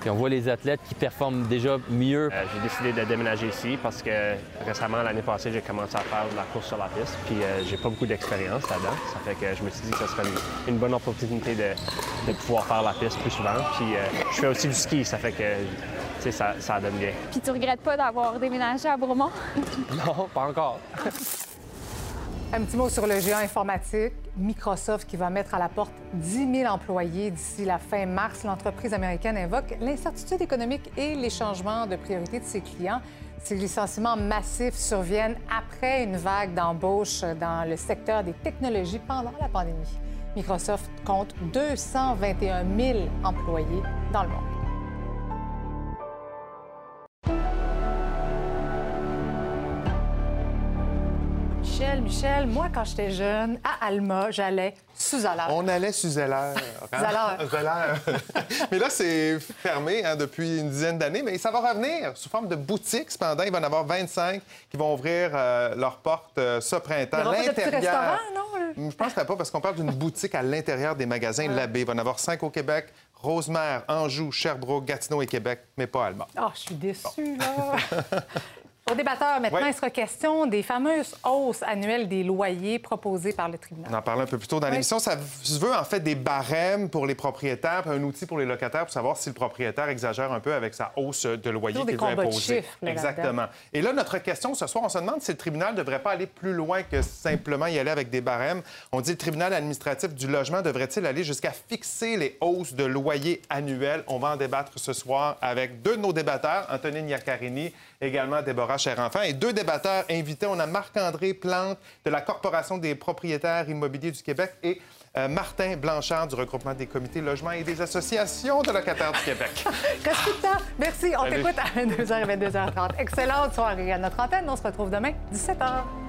[SPEAKER 34] Puis on voit les athlètes qui performent déjà mieux.
[SPEAKER 37] Euh, j'ai décidé de déménager ici parce que récemment, l'année passée, j'ai commencé à faire de la course sur la piste. Puis euh, j'ai pas beaucoup d'expérience là-dedans. Ça fait que je me suis dit que ce serait une, une bonne opportunité de, de pouvoir faire la piste plus souvent. Puis euh, je fais aussi du ski, ça fait que tu sais, ça, ça donne bien.
[SPEAKER 35] Puis tu regrettes pas d'avoir déménagé à Bromont?
[SPEAKER 34] Non, pas encore.
[SPEAKER 1] Un petit mot sur le géant informatique Microsoft qui va mettre à la porte 10 000 employés d'ici la fin mars. L'entreprise américaine invoque l'incertitude économique et les changements de priorité de ses clients. Ces licenciements massifs surviennent après une vague d'embauche dans le secteur des technologies pendant la pandémie. Microsoft compte 221 000 employés dans le monde. Michel, Michel, moi, quand j'étais jeune, à Alma, j'allais sous alarme.
[SPEAKER 38] On allait sous. Zeller.
[SPEAKER 1] Zeller.
[SPEAKER 38] mais là, c'est fermé hein, depuis une dizaine d'années, mais ça va revenir sous forme de boutique. Cependant, il va y en avoir 25 qui vont ouvrir euh, leurs portes euh, ce printemps.
[SPEAKER 1] Restaurants, non?
[SPEAKER 38] Je ne penserais pas parce qu'on parle d'une boutique à l'intérieur des magasins Labbé. Il va y en avoir cinq au Québec. Rosemère, Anjou, Sherbrooke, Gatineau et Québec, mais pas Alma.
[SPEAKER 1] Oh, je suis déçue, là. Au débatteur, maintenant, il sera question des fameuses hausses annuelles des loyers proposées par le tribunal.
[SPEAKER 38] On en parlait un peu plus tôt dans l'émission. Ça se veut en fait des barèmes pour les propriétaires, puis un outil pour les locataires pour savoir si le propriétaire exagère un peu avec sa hausse de loyer qu'il veut imposer. Exactement. Et là, notre question ce soir, on se demande si le tribunal ne devrait pas aller plus loin que simplement y aller avec des barèmes. On dit le tribunal administratif du logement devrait-il aller jusqu'à fixer les hausses de loyer annuelles? On va en débattre ce soir avec deux de nos débatteurs, Antonine Iaccarini, également Déborah Cherenfant, et deux débatteurs invités. On a Marc-André Plante de la Corporation des propriétaires immobiliers du Québec et euh, Martin Blanchard du regroupement des comités logements et des associations de locataires du Québec.
[SPEAKER 1] Reste tout le temps. Merci. On t'écoute à 22h et 22h30. Excellente soirée à notre antenne. On se retrouve demain, 17h.